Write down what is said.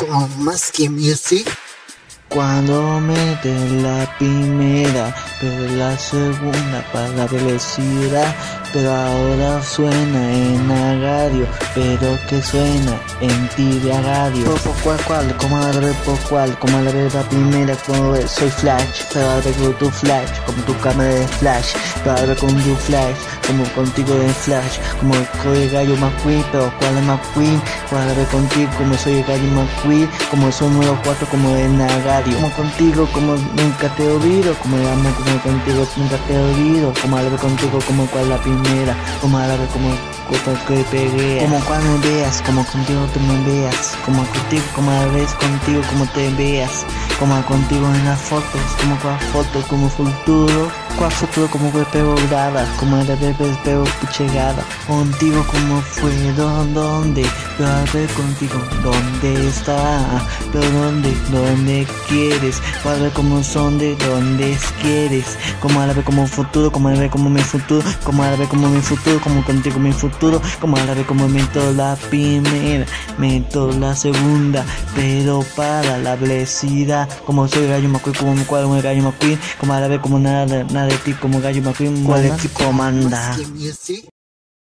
como más que music. Cuando mete la primera, pero la segunda para la velocidad, pero ahora suena en la pero que suena en ti de radio. Por cual cual, como la por cual, como la ver la primera, como soy flash, pero ahora con tu flash, como tu cámara de flash, pero ahora con tu flash, como contigo de flash, como soy el gallo McQueen, pero cuál es McQueen, cuál ver contigo, como soy el gallo McQueen, como soy número 4, como en la. Como contigo, como nunca te oído, como amo, como contigo nunca te oído, como ver contigo, como cual la primera, como ver como cosa que pegué, como cuando veas, como contigo tú me veas, como contigo, como a la vez contigo, como te veas, como contigo en las fotos, como cual foto, como futuro, cual futuro, como que pego grada, como la vez pego puchegada, contigo como fue, donde, ver contigo, dónde está, pero dónde, dónde quieres, para ver cómo son de dónde quieres, como vez como futuro, como vez como mi futuro, como vez como mi futuro, como contigo mi futuro, como vez como meto la primera, meto la segunda, pero para la velocidad, como soy gallo McQueen, como mi cuadro el gallo McQueen, como vez como nada, nada de ti, como gallo McQueen, cuál es tu comanda.